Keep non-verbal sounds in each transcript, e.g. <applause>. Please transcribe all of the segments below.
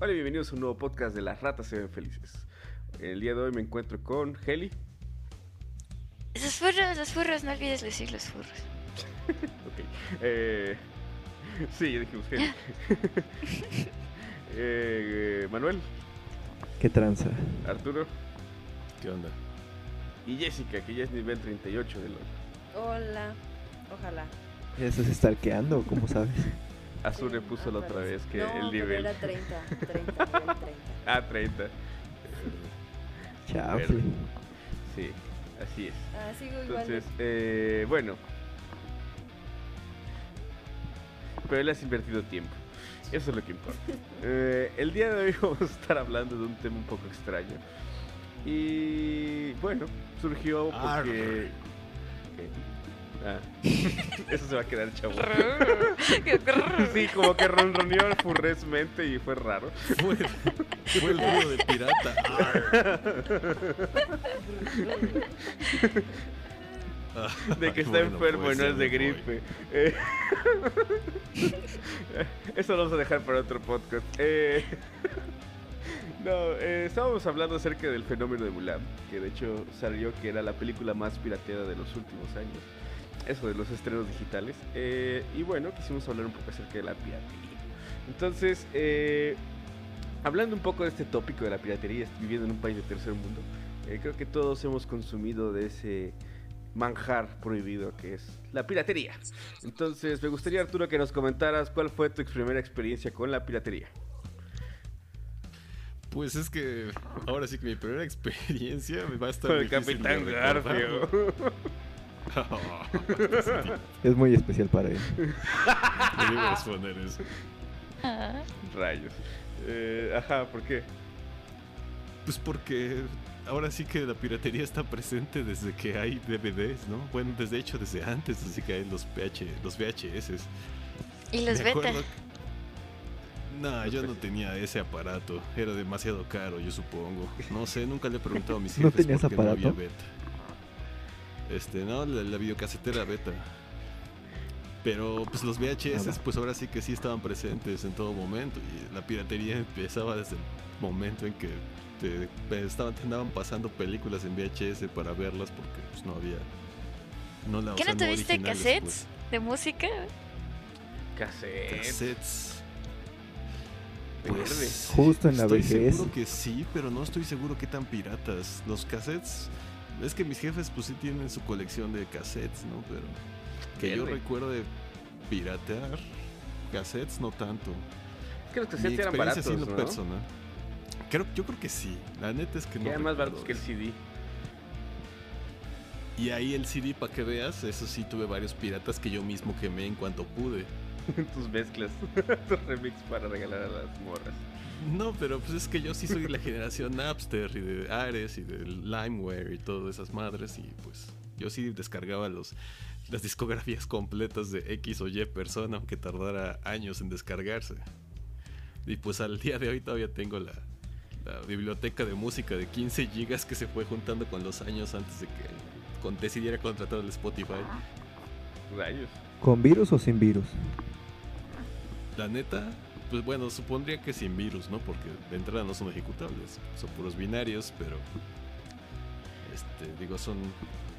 Hola y bienvenidos a un nuevo podcast de Las Ratas se ven felices. El día de hoy me encuentro con Heli. Los furros, los furros, no olvides decir los furros. <laughs> ok. Eh, sí, ya dijimos Heli. <laughs> eh, Manuel, ¿Qué tranza? Arturo ¿Qué onda? y Jessica, que ya es nivel 38 de LOL. Hola, ojalá. ¿Ya estás stalkeando? ¿Cómo sabes? <laughs> Azure Sí, puso la otra vez que no, el nivel. <laughs> era 30, 30, nivel 30. Ah, 30. Chafle. Sí, así es. Ah, sigo igual. Entonces, eh, bueno. Pero él has invertido tiempo. Eso es lo que importa. <laughs> Eh, el día de hoy <laughs> vamos a estar hablando de un tema un poco extraño. Y bueno, surgió porque. ¿Qué? Ah, <laughs> eso se va a quedar chavo. Sí, como que ronroneó furresmente y fue raro. Fue, fue el ruido de pirata. De que Ay, está bueno, enfermo pues, y no ya es de gripe. Eh, <laughs> Eso lo vamos a dejar para otro podcast. Eh, <laughs> No, eh, estábamos hablando acerca del fenómeno de Mulan, que de hecho salió que era la película más pirateada de los últimos años. Eso de los estrenos digitales. Eh, y bueno, quisimos hablar un poco acerca de la piratería. Entonces, eh, hablando un poco de este tópico de la piratería, viviendo en un país de tercer mundo, eh, creo que todos hemos consumido de ese manjar prohibido que es la piratería. Entonces, me gustaría, Arturo, que nos comentaras cuál fue tu primera experiencia con la piratería. Pues es que ahora sí que mi primera <laughs> experiencia me va a estar Con el Capitán. Garfio. <laughs> Es muy especial para él. Me iba a responder eso. Rayos. Eh, ajá, ¿por qué? Pues porque ahora sí que la piratería está presente desde que hay DVDs, ¿no? Bueno, desde hecho desde antes, así que hay los, PH, los VHS. Y los Me beta. No, yo no tenía ese aparato. Era demasiado caro, yo supongo. No sé, nunca le he preguntado a mis <laughs> ¿No jefes tenías por qué no había beta. Este, no, la, la videocasetera beta. Pero pues los VHS, pues ahora sí que sí estaban presentes en todo momento. Y la piratería empezaba desde el momento en que te, estaban, te andaban pasando películas en VHS para verlas porque pues no había. No la, o ¿Qué sea, no tuviste cassettes de música? pues. Cassette. Cassettes. Verde. Pues, Justo en la estoy vejez. seguro que sí, pero no estoy seguro qué tan piratas. Los cassettes, es que mis jefes pues sí tienen su colección de cassettes, ¿no? Pero que yo recuerde piratear cassettes no tanto. Es que los Mi cassettes eran baratos, sí personal. Creo, yo creo que sí. La neta es que Que no. eran más baratos que el. CD. Y ahí el CD, para que veas, eso sí tuve varios piratas que yo mismo quemé en cuanto pude. <laughs> Tus mezclas, <laughs> tus remix para regalar a las morras. No, pero pues es que yo sí soy de la generación Napster y de Ares y de LimeWare y todas esas madres y pues yo sí descargaba los las discografías completas de X o Y persona aunque tardara años en descargarse. Y pues al día de hoy todavía tengo la, la biblioteca de música de 15 gigas que se fue juntando con los años antes de que con- decidiera contratar el Spotify. Rayos. ¿Con virus o sin virus? La neta, pues bueno, supondría que sin virus, ¿no? Porque de entrada no son ejecutables, son puros binarios, pero este, digo, son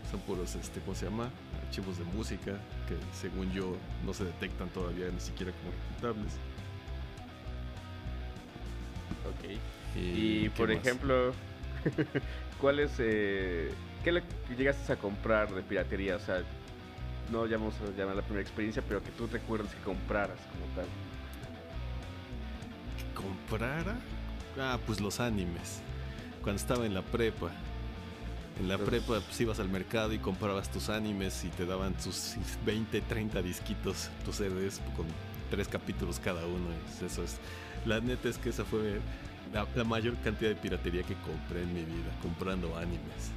son puros este, ¿cómo se llama? archivos de música que según yo no se detectan todavía ni siquiera como ejecutables. Ok. Y, Y ¿qué por más? ejemplo, <laughs> ¿cuál es, eh, qué que llegaste a comprar de piratería? O sea, no ya vamos a llamar la primera experiencia, pero que tú recuerdes que compraras como tal. ¿Que comprara? Ah, pues los animes. Cuando estaba en la prepa. En la Los- prepa pues ibas al mercado y comprabas tus animes y te daban tus <laughs> 20, 30 disquitos, tus CDs con tres capítulos cada uno. y eso es. La neta es que esa fue la, la mayor cantidad de piratería que compré en mi vida, comprando animes.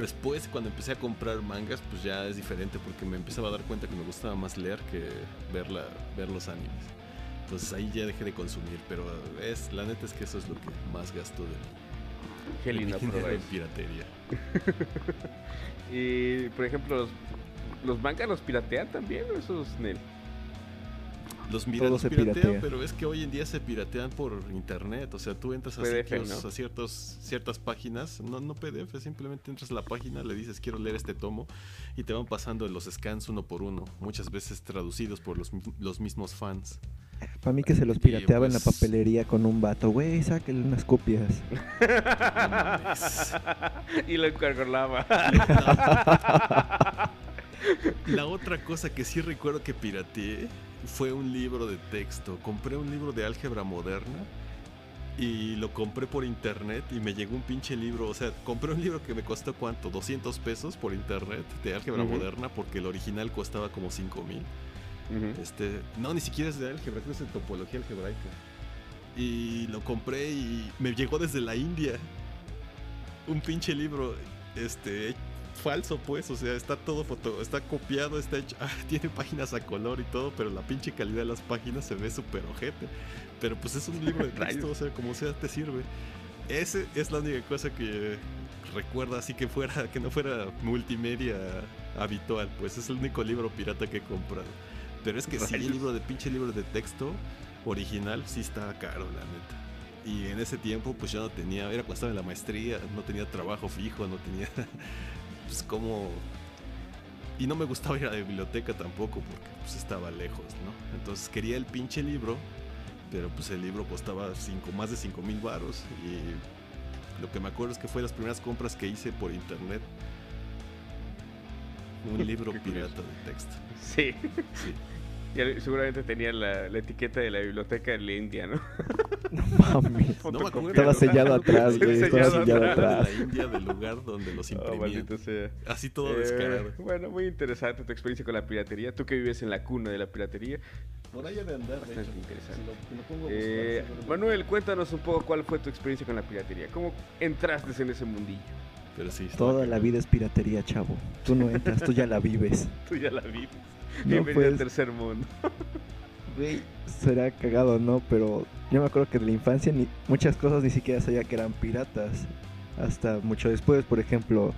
Después, cuando empecé a comprar mangas, pues ya es diferente porque me empezaba a dar cuenta que me gustaba más leer que ver, la- ver los animes. Entonces ahí ya dejé de consumir, pero es la neta es que eso es lo que más gasto de, de aprueba <laughs> en eso. piratería. <laughs> Y por ejemplo, los, los mangas los piratean también, o esos Nel. Los mira, los se piratean, piratea. pero es que hoy en día se piratean por internet. O sea, tú entras a, PDF, sitios, ¿no? a ciertos, ciertas páginas, no, no PDF, simplemente entras a la página, le dices quiero leer este tomo y te van pasando los scans uno por uno, muchas veces traducidos por los, los mismos fans. Para mí que se los pirateaba en la pues- papelería con un vato. Güey, sáquenle unas copias. <laughs> y lo encargolaba. La otra cosa que sí recuerdo que pirateé fue un libro de texto. Compré un libro de álgebra moderna y lo compré por internet y me llegó un pinche libro. O sea, compré un libro que me costó cuánto, 200 pesos por internet de álgebra moderna porque el original costaba como 5 mil. Este, no, ni siquiera es de álgebra, es de topología algebraica. Y lo compré y me llegó desde la India. Un pinche libro, este, falso pues, o sea, está todo foto, está copiado, está hecho, ah, <laughs> tiene páginas a color y todo, pero la pinche calidad de las páginas se ve súper ojete. Pero pues es un libro de <laughs> texto, o sea, como sea te sirve. Ese es la única cosa que recuerdo así que fuera, que no fuera multimedia habitual, pues es el único libro pirata que he comprado. Pero es que sí, Rayos. el libro de pinche libro de texto original sí está caro, la neta. Y en ese tiempo, pues yo no tenía, era cuando estaba en la maestría, no tenía trabajo fijo, no tenía, <laughs> pues como... Y no me gustaba ir a la biblioteca tampoco, porque pues estaba lejos, ¿no? Entonces quería el pinche libro, pero pues el libro costaba cinco, más de 5 mil baros. Y lo que me acuerdo es que fue las primeras compras que hice por internet. Un libro pirata de texto. Sí. Sí. <laughs> Seguramente tenía la, la etiqueta de la biblioteca en la India, ¿no? <laughs> No mames. <laughs> No me acuerdo. Estaba sellado atrás, güey. Estaba sellado sellado atrás. atrás. De la India, del lugar donde los Oh, imprimían. maldito sea. Así todo Eh, descarado. bueno, muy interesante tu experiencia con la piratería. Tú que vives en la cuna de la piratería. Por ahí de andar, Bastante interesante. Si lo- si lo pongo a buscar, Eh, Manuel, cuéntanos un poco cuál fue tu experiencia con la piratería. ¿Cómo entraste en ese mundillo? Pero sí, estaba Toda la vida es piratería, chavo. Tú no entras, tú ya la vives. <laughs> Tú ya la vives. No, Bienvenido al pues, tercer mundo. <laughs> güey, será cagado, ¿no? Pero yo me acuerdo que de la infancia ni, muchas cosas ni siquiera sabía que eran piratas. Hasta mucho después, por ejemplo,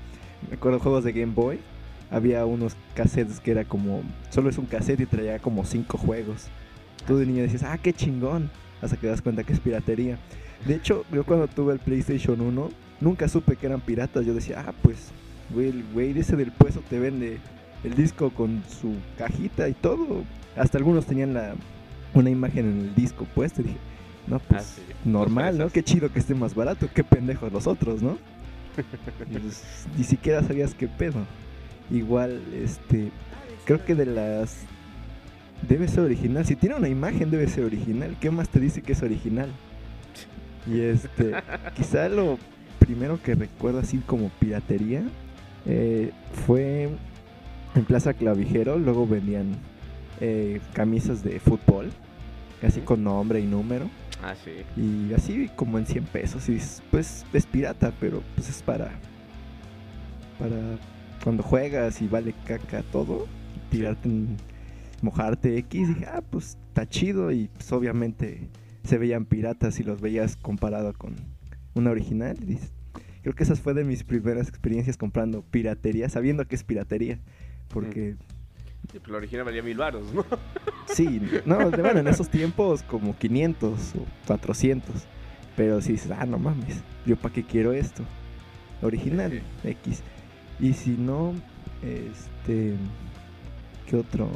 me acuerdo juegos de Game Boy. Había unos cassettes que era como, solo es un cassette y traía como cinco juegos. Tú de niño decías, ah, qué chingón. Hasta que te das cuenta que es piratería. De hecho, yo cuando tuve el PlayStation 1, nunca supe que eran piratas. Yo decía, ah, pues, güey, el güey ese del puesto te vende el disco con su cajita y todo. Hasta algunos tenían la, una imagen en el disco puesto. Y dije, no, pues, Ah, sí. normal, ¿no? Qué chido que esté más barato. Qué pendejos los otros, ¿no? <laughs> Y, pues, ni siquiera sabías qué pedo. Igual, este, creo que de las... Debe ser original. Si tiene una imagen, debe ser original. ¿Qué más te dice que es original? Y este, quizá lo primero que recuerdo así como piratería eh, fue en Plaza Clavijero. Luego vendían eh, camisas de fútbol, así con nombre y número. Ah, sí. Y así como en 100 pesos. Y pues es pirata, pero pues es para. Para cuando juegas y vale caca todo. Tirarte en. Mojarte X. dije, ah, pues está chido. Y pues obviamente se veían piratas y los veías comparado con una original. Y dices, creo que esas fue de mis primeras experiencias comprando piratería, sabiendo que es piratería. Porque Sí, pues la original valía mil baros, ¿no? <laughs> Sí, no, bueno, en esos tiempos como 500 o 400. Pero si dices, ah, no mames, ¿yo para qué quiero esto? Original, X. Y si no, este. ¿Qué otro?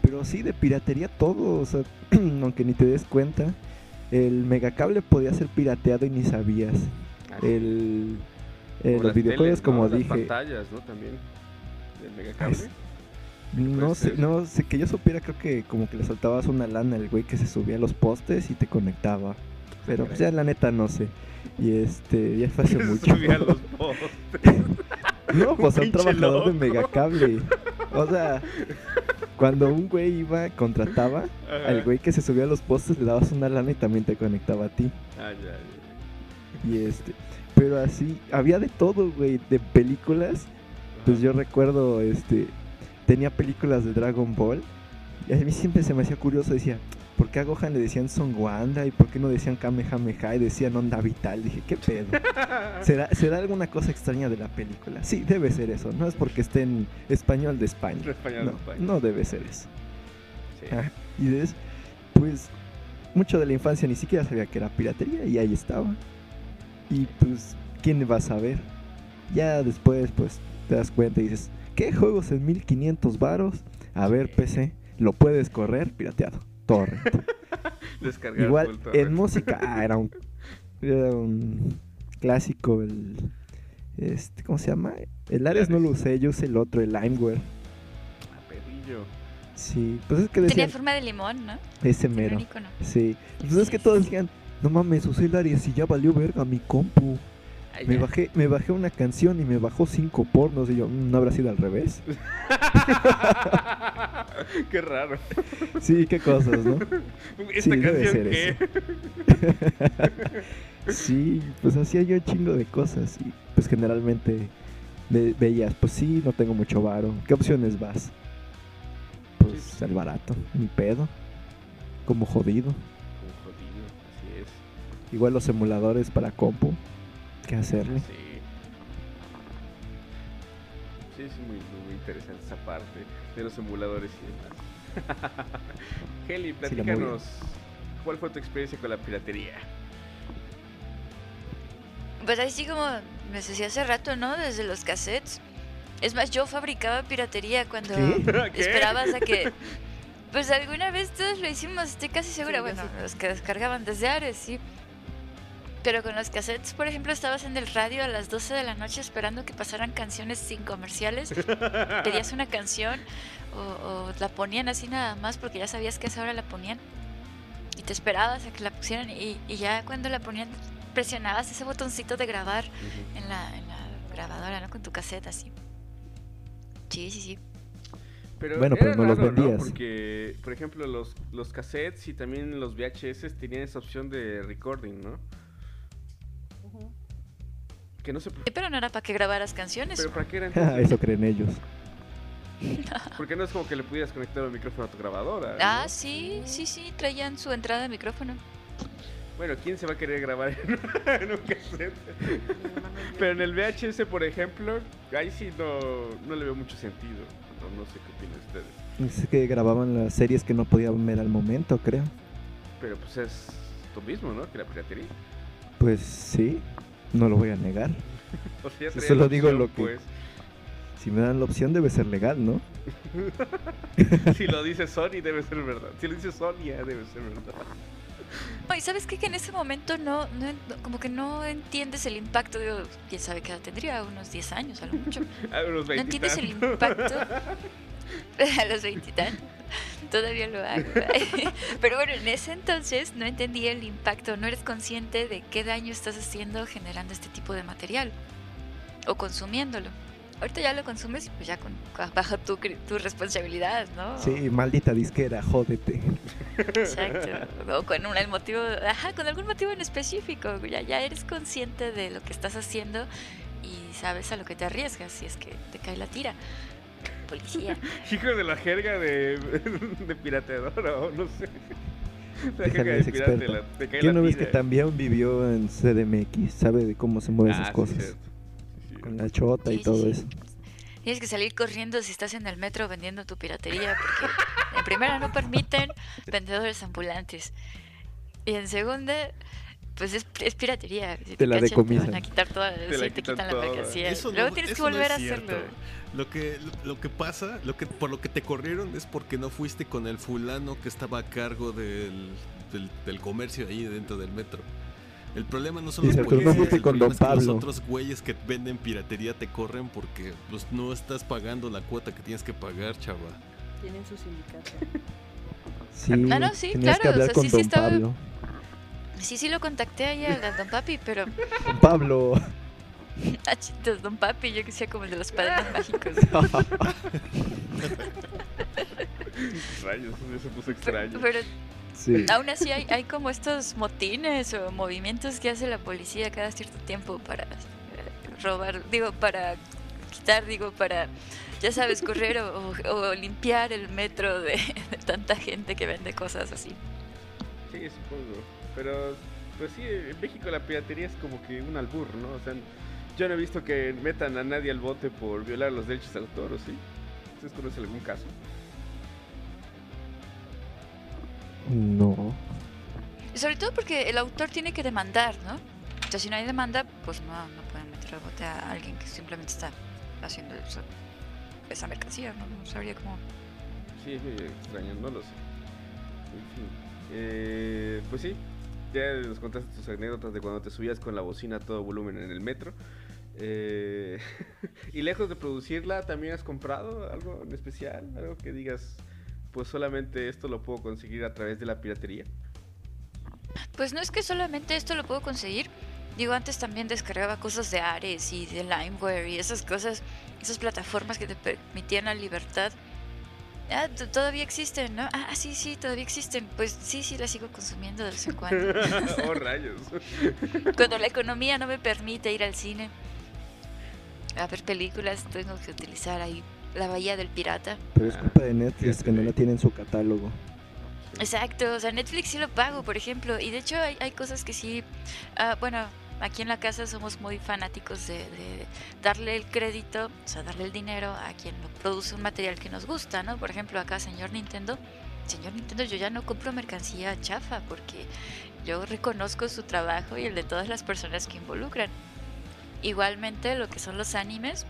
Pero sí, de piratería todo, o sea, <clears throat> aunque ni te des cuenta. El megacable podía ser pirateado y ni sabías. Ah, sí. El, eh, Como los videojuegos, teles, ¿no? como Las dije, pantallas, ¿no? También. Del megacable. Es- No sé, ser. no sé, que yo supiera, creo que como que le soltabas una lana al güey que se subía a los postes y te conectaba. Pero pues ya la neta no sé. Y este, ya fue hace <laughs> mucho. subía a los <laughs> postes. No, <laughs> pues a un pinche trabajador de loco. megacable. O sea, cuando un güey iba, contrataba, Ajá. al güey que se subía a los postes le dabas una lana y también te conectaba a ti. Ah, ya, ya. Y este, pero así, había de todo, güey, de películas. Pues yo recuerdo, este, tenía películas de Dragon Ball. Y a mí siempre se me hacía curioso, decía, ¿por qué a Gohan le decían Son Wanda? ¿Y por qué no decían Kamehameha? Y decían Onda Vital. Dije, ¿qué pedo? <laughs> ¿Será, ¿Será alguna cosa extraña de la película? Sí, debe ser eso. No es porque esté en español de España. Español no, de España. no debe ser eso. Sí. Ah, y, des- pues mucho de la infancia ni siquiera sabía que era piratería y ahí estaba. Y pues, ¿quién va a saber? Ya después, pues, te das cuenta y dices, ¿qué juegos en 1500 varos? A ver, PC, lo puedes correr pirateado. Torrent. <laughs> Descargar Igual, torrent. en música, ah, era un, era un clásico, el, este, ¿cómo se llama? El Ares no lo usé, yo usé el otro, el Limeware. Ah, perrillo. Sí, pues es que Tenía decían, forma de limón, ¿no? ese Tenía un mero. icono. Sí, pues es que todos decían, no mames, usé el y ya valió verga mi compu. Ay, Me ya. bajé, me bajé una canción y me bajó cinco pornos y yo, "Mm, ¿no habrá sido al revés? <laughs> Qué raro. Sí, qué cosas, ¿no? <laughs> Esta Sí, debe canción ser que. <laughs> Sí, pues hacía yo un chingo de cosas y pues generalmente ve- veías, pues sí, no tengo mucho varo. ¿Qué opciones vas? Pues el barato, mi pedo. Como jodido. Igual los emuladores para compu. ¿Qué hacerle? Sí. Sí, es muy, muy, interesante esa parte de los emuladores y demás. <laughs> Heli, Sí, platícanos. ¿Cuál fue tu experiencia con la piratería? Pues así como me decía hace rato, ¿no? Desde los cassettes. Es más, yo fabricaba piratería cuando ¿Qué? <laughs> Esperabas a que... Pues alguna vez todos lo hicimos, estoy casi segura. Sí, bueno, sí. los que descargaban desde Ares, sí. Pero con los cassettes, por ejemplo, estabas en el radio a las 12 de la noche esperando que pasaran canciones sin comerciales. <laughs> Pedías una canción o, o la ponían así nada más porque ya sabías que a esa hora la ponían. Y te esperabas a que la pusieran y, y ya cuando la ponían presionabas ese botoncito de grabar en la, en la grabadora, ¿no? Con tu cassette así. Sí, sí, sí. Pero Bueno, pero no los raro, vendías. Porque, por ejemplo, los, los cassettes y también los VHS tenían esa opción de recording, ¿no? Que no sé. Sí, Pero no era para que grabaras canciones. ¿Pero para qué era Ah, <laughs> entonces? Eso creen ellos. <laughs> Porque no es como que le pudieras conectar el micrófono a tu grabadora. ¿no? Ah, sí, sí, sí, traían su entrada de micrófono. Bueno, ¿quién se va a querer grabar en, un <laughs> cassette? Pero en el VHS, por ejemplo, ahí sí no, no le veo mucho sentido. No, no sé qué opinan ustedes. Es que grababan las series que no podían ver al momento, creo. Pero pues es lo mismo, ¿no? Que la piratería. Pues sí, no lo voy a negar. <laughs> O sea, ya Sí, traía solo la digo opción, lo que- Pues. Si me dan la opción debe ser legal, ¿no? <laughs> si lo dice Sony, debe ser verdad. Si lo dice Sony, ya debe ser verdad. No, y sabes qué? que en ese momento no, no como que no entiendes el impacto. Digo, quién sabe qué edad tendría, unos 10 años, a lo mucho. <laughs> A unos No entiendes el impacto a los 20 <laughs> Todavía lo hago. <laughs> Pero bueno, en ese entonces no entendía el impacto, no eres consciente de qué daño estás haciendo generando este tipo de material o consumiéndolo. Ahorita ya lo consumes y pues ya con, bajo tu, tu responsabilidad, ¿no? Sí, maldita disquera, jódete. Exacto. <laughs> O con un el motivo, ajá, con algún motivo en específico. Ya, ya eres consciente de lo que estás haciendo y sabes a lo que te arriesgas si es que te cae la tira. Policía. <laughs> Hijo de la jerga de, <laughs> de pirateadora, o no sé. La Déjame, jerga de experto. la- te cae ¿Quién la no ves que también vivió en CDMX? Sabe de cómo se mueven Ah, esas sí, cosas. cierto. Sí, sí. Con la chota Sí, y sí, todo sí. eso. Tienes que salir corriendo si estás en el metro vendiendo tu piratería, porque en primera no permiten vendedores ambulantes. Y en segunda, pues es, es piratería. Si Te la cachan, decomisan. van a quitar toda, Te la sí, te quitan quitan la toda. mercancía. Eso Luego no- tienes que no volver es a cierto. hacerlo. Lo que, lo que pasa, lo que, por lo que te corrieron es porque no fuiste con el fulano que estaba a cargo del, del, del comercio ahí dentro del metro. El problema no son los no policías, el con Don es que los otros güeyes que venden piratería te corren porque pues, no estás pagando la cuota que tienes que pagar, chava. Tienen su sindicato. Sí, Ah, no, sí, claro, o hablar sea, con sí, sí Don estaba- Pablo. Sí, sí lo contacté ahí al al Don Papi, pero... Don Pablo. <laughs> Achitos, Don Papi, yo que sea como el de los padres <laughs> mágicos. <laughs> Rayos, eso puso Pero, extraño. pero sí. aún así hay, hay como estos motines o movimientos que hace la policía cada cierto tiempo para eh, robar, digo, para quitar, digo, para, ya sabes, correr o, o- o limpiar el metro de, de tanta gente que vende cosas así. Sí, supongo. Pero, pues sí, en México la piratería es como que un albur, ¿no? O sea, yo no he visto que metan a nadie al bote por violar los derechos de autor, ¿o sí? ¿Ustedes conocen algún caso? No. Y sobre todo porque el autor tiene que demandar, ¿no? O sea, si no hay demanda, pues no, no pueden meter al bote a alguien que simplemente está haciendo eso, esa mercancía, ¿no? No sabría cómo... Sí, es extraño, no lo sé. En fin. Eh, pues sí, ya nos contaste tus anécdotas de cuando te subías con la bocina a todo volumen en el metro. Eh, <laughs> y lejos de producirla, ¿también has comprado algo en especial? Algo que digas, pues solamente esto lo puedo conseguir a través de la piratería. Pues no es que solamente esto lo puedo conseguir. Digo, antes también descargaba cosas de Ares y de Limeware y esas cosas, esas plataformas que te permitían la libertad. Ah, todavía existen, ¿no? Ah, sí, sí, todavía existen. Pues sí, sí, las sigo consumiendo de vez en cuando. <laughs> oh, rayos. <laughs> Cuando la economía no me permite ir al cine a ver películas, tengo que utilizar ahí la Bahía del Pirata. Pero es culpa de Netflix que no la tiene en su catálogo. Exacto, o sea, Netflix sí lo pago, por ejemplo, y de hecho hay, hay cosas que sí, ah, bueno, aquí en la casa somos muy fanáticos de, de darle el crédito, o sea, darle el dinero a quien produce un material que nos gusta, ¿no? Por ejemplo, acá, señor Nintendo, señor Nintendo, yo ya no compro mercancía chafa porque yo reconozco su trabajo y el de todas las personas que involucran. Igualmente, lo que son los animes,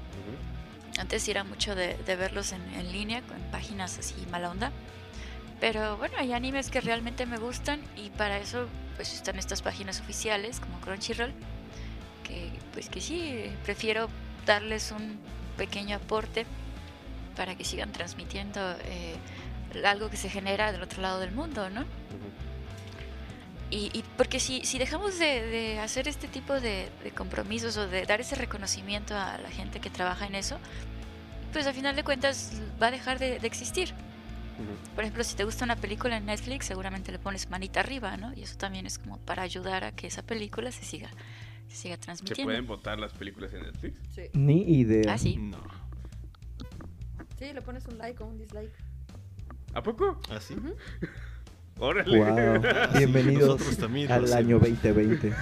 antes era mucho de, de verlos en, en línea, con páginas así mala onda. Pero bueno, hay animes que realmente me gustan y para eso pues están estas páginas oficiales como Crunchyroll, que pues que sí, prefiero darles un pequeño aporte para que sigan transmitiendo eh, algo que se genera del otro lado del mundo, ¿no? Y, y porque si, si dejamos de, de hacer este tipo de, de compromisos o de dar ese reconocimiento a la gente que trabaja en eso, pues al final de cuentas va a dejar de, de existir. Ujú. Por ejemplo, si te gusta una película en Netflix, seguramente le pones manita arriba, ¿no? Y eso también es como para ayudar a que esa película se siga, se siga ¿Se transmitiendo. pueden votar las películas en Netflix? Sí. Ni idea. Ah, sí. No. Sí, le pones un like o un dislike. ¿A poco? ¿Así? Ujú. <laughs> Órale. Wow. <laughs> Bienvenidos Nosotros al año hacemos. <laughs> 2020.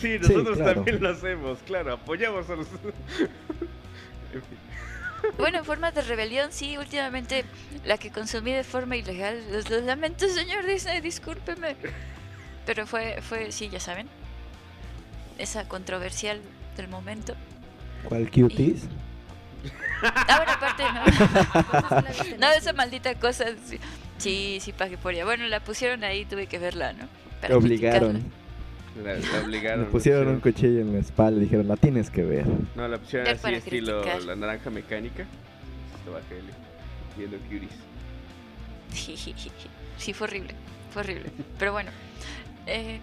Sí, nosotros claro. también lo hacemos, claro, apoyamos a los... <laughs> Bueno, en forma de rebelión, sí, últimamente la que consumí de forma ilegal, los, los lamento, señor Disney, discúlpeme. Pero fue, fue, sí, ya saben, esa controversial del momento. ¿Cuál cuties? Ah, bueno, aparte, no. Entonces, ¿la viste en No, esa maldita cosa. Sí, sí, sí pagué por ella. Bueno, la pusieron ahí, tuve que verla, ¿no? Te Para obligaron. La, la obligaron. Me la pusieron un cuchillo en la espalda y dijeron, la tienes que ver. No, la pusieron así estilo criticar. la naranja mecánica. Estaba viendo Cuties. <laughs> Sí, fue horrible, fue horrible. Pero bueno, eh,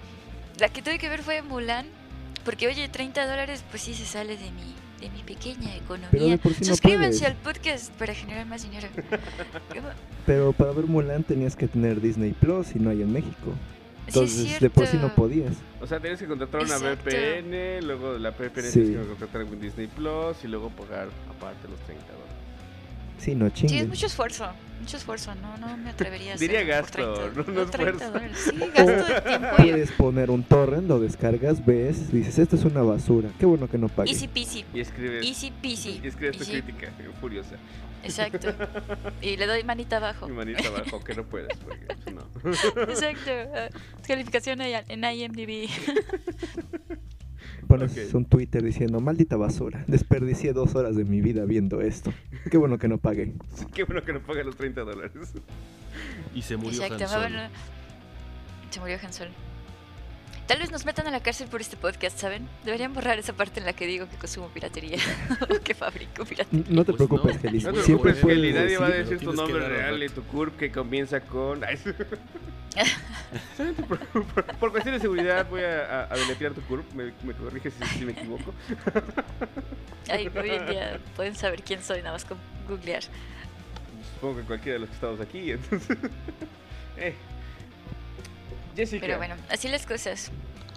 la que tuve que ver fue Mulan, porque oye, 30 dólares pues sí se sale de mi, de mi pequeña Pero economía. sí no Suscríbanse puedes. al podcast para generar más dinero. <laughs> Pero para ver Mulan tenías que tener Disney Plus y no hay en México. Sí, es Entonces de por sí no podías. O sea, tienes que contratar una Exacto. VPN, luego la VPN Sí. tienes que contratar un Disney Plus y luego pagar aparte los 30 dólares. Sí, no Sí, es mucho esfuerzo, mucho esfuerzo, no, no me atrevería a Diría gasto, 30, no- no 30 esfuerzo. Sí, gasto de tiempo. y- Puedes poner un torrent, lo descargas, ves, dices, esto es una basura. Qué bueno que no pagué. Easy peasy, Y escribes, easy peasy. y escribes tu Easy, crítica eh, furiosa. Exacto. <laughs> Y le doy manita abajo. Mi manita abajo, que no puedes, porque no. <laughs> Exacto. Calificación en en IMDb. <laughs> Pones un Twitter diciendo, maldita basura, desperdicié dos horas de mi vida viendo esto. Qué bueno que no pagué. Qué bueno que no pague los 30 dólares. Y se murió Exacto. Han Solo. bueno, se murió Han Solo. Tal vez nos metan a la cárcel por este podcast, ¿saben? Deberían borrar esa parte en la que digo que consumo piratería <laughs> o que fabrico piratería. No te Pues preocupes, no. Feliz. No te Siempre Kelly, nadie va a decir- tu nombre real y tu CURP que comienza con... <laughs> <laughs> Por, por, por cuestión de seguridad voy a, a, a deletrear tu CURP, me, me corriges si, si me equivoco. Ay, hoy en día pueden saber quién soy nada más con googlear. Supongo que cualquiera de los que estamos aquí, entonces... eh. Jessica, Pero bueno, así las cosas.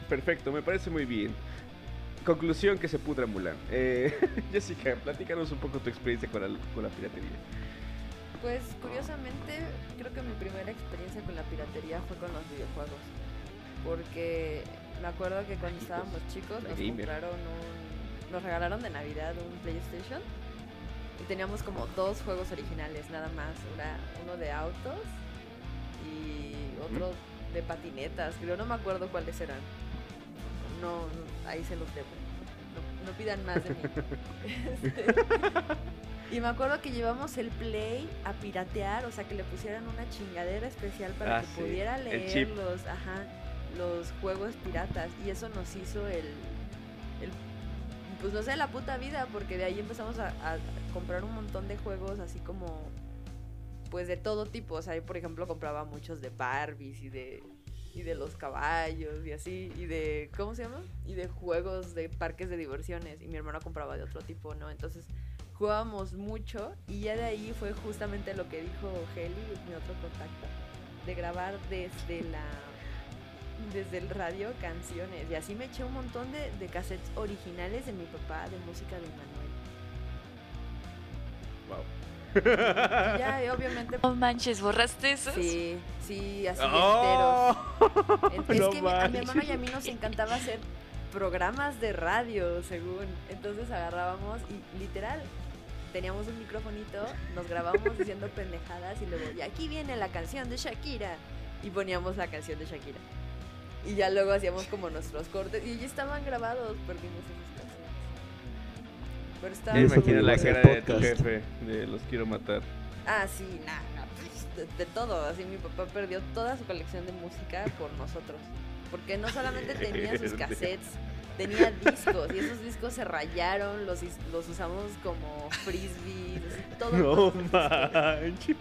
perfecto, me parece muy bien. Conclusión que se pudra Mulan. Eh, <laughs> Jessica, platícanos un poco tu experiencia con la, con la piratería. Pues curiosamente, creo que mi primera experiencia con la piratería fue con los videojuegos. Porque me acuerdo que cuando estábamos chicos nos compraron un. Nos regalaron de Navidad un PlayStation. Y teníamos como dos juegos originales, nada más. Una, uno de autos y otro de patinetas, creo, no me acuerdo cuáles eran. No, no, ahí se los debo. No, no pidan más de mí. Este, <laughs> y me acuerdo que llevamos el Play a piratear, o sea, que le pusieran una chingadera especial para Ah, que sí, pudiera leer los, ajá, los juegos piratas. Y eso nos hizo el, el pues no sé, la puta vida, porque de ahí empezamos a, a comprar un montón de juegos así como, pues de todo tipo. O sea, yo por ejemplo compraba muchos de Barbies y de, y de los caballos y así, y de, ¿cómo se llama? Y de juegos de parques de diversiones. Y mi hermano compraba de otro tipo, ¿no? Entonces jugábamos mucho y ya de ahí fue justamente lo que dijo Heli, mi otro contacto, de grabar desde la desde el radio canciones y así me eché un montón de, de cassettes originales de mi papá de música de Manuel. Wow. <laughs> Ya obviamente No manches, ¿borraste eso? sí, sí, así ¡Oh! enteros. <laughs> No es que a mi hermano y a mí nos encantaba hacer programas de radio, según. Entonces agarrábamos y literal teníamos un microfonito, nos grabábamos <laughs> diciendo pendejadas y luego, y aquí viene la canción de Shakira. Y poníamos la canción de Shakira. Y ya luego hacíamos como nuestros cortes. Y ya estaban grabados, perdimos esas Pero Ya imagino la cara de tu jefe de los quiero matar. Ah, sí, nada, de, de todo. Así mi papá perdió toda su colección de música por nosotros. Porque no solamente tenía sus Verde. <laughs> cassettes, tenía discos. Y esos discos se rayaron, los, los usamos como frisbees, así, todo. No manches.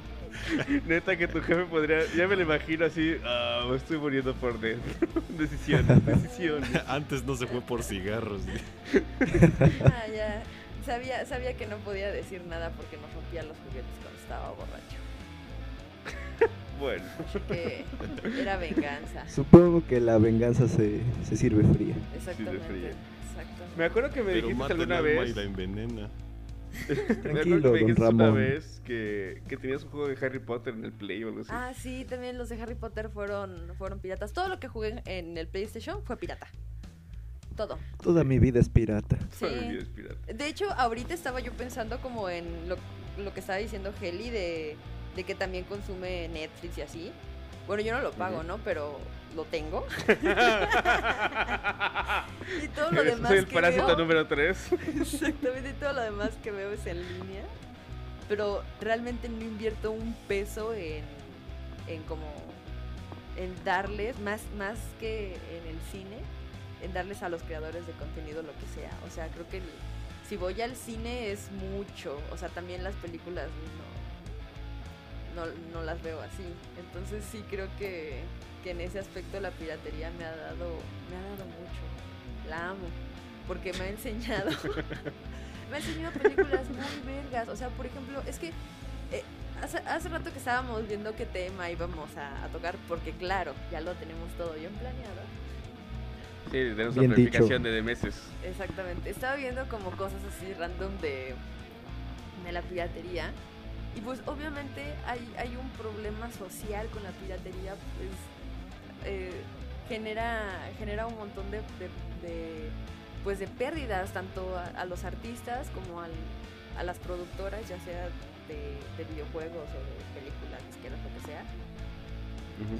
Neta que tu jefe podría. Ya me lo imagino así. Ah, me estoy muriendo por dentro. <laughs> Decisiones, decisiones. Antes no se fue por cigarros. Ah, ya. Sabía, sabía que no podía decir nada porque nos rompía los juguetes cuando estaba borracho. <laughs> Bueno. Así que era venganza. Supongo que la venganza se, se sirve fría. Exactamente. fría. Exactamente. Me acuerdo que me Pero dijiste alguna alma y vez. la envenena. <laughs> Me acuerdo que Tranquilo, me don una Ramón. vez que, que tenías un juego de Harry Potter en el Play o algo así. Ah, sí, también los de Harry Potter fueron, fueron piratas. Todo lo que jugué en el PlayStation fue pirata. Todo. Toda mi vida es pirata. Sí. Ay, Dios, pirata. De hecho, ahorita estaba yo pensando como en lo, lo que estaba diciendo Heli de, de que también consume Netflix y así. Bueno, yo no lo pago. ¿no? Pero lo tengo. <laughs> y todo lo demás Soy el que parásito veo... número 3. Exactamente, y todo lo demás que veo es en línea. Pero realmente no invierto un peso en, en como en darles, más, más que en el cine, en darles a los creadores de contenido lo que sea. O sea, creo que el- si voy al cine es mucho. O sea, también las películas no, no, no las veo así. Entonces sí creo que, que en ese aspecto la piratería me ha dado, me ha dado mucho. La amo. Porque me ha enseñado. <laughs> me ha enseñado películas muy vergas. O sea, por ejemplo, es que eh, hace, hace rato que estábamos viendo qué tema íbamos a, a tocar, porque claro, ya lo tenemos todo bien planeado. Sí, tenemos una dicho. planificación de, de meses. Exactamente. Estaba viendo como cosas así random de, de la piratería. Y pues obviamente hay, hay un problema social con la piratería, pues eh, genera, genera un montón de, de- de, pues de pérdidas tanto a, a los artistas como al- a las productoras, ya sea de, de videojuegos o de películas, disqueras, lo que sea.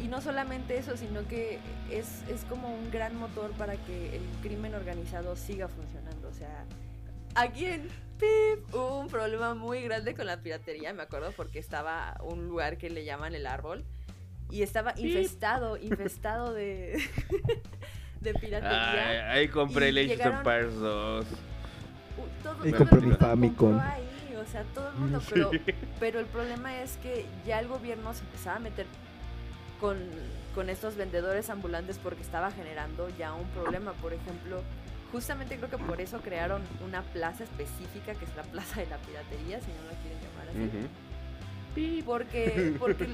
Y no solamente eso, sino que es, es como un gran motor para que el crimen organizado siga funcionando. O sea, aquí en Pip hubo un problema muy grande con la piratería, me acuerdo, porque estaba un lugar que le llaman el árbol y estaba infestado, infestado de, <laughs> de Ay, piratería. ahí compré el Age of Empires 2. Uh, todo, Ahí todo compré el mi mundo Famicom. ahí, o sea, todo el mundo, <laughs> pero, pero el problema es que ya el gobierno se empezaba a meter con, con estos vendedores ambulantes porque estaba generando ya un problema. Por ejemplo, justamente creo que por eso crearon una plaza específica que es la plaza de la piratería, si no la quieren llamar así. Ujú. Porque, <laughs> porque,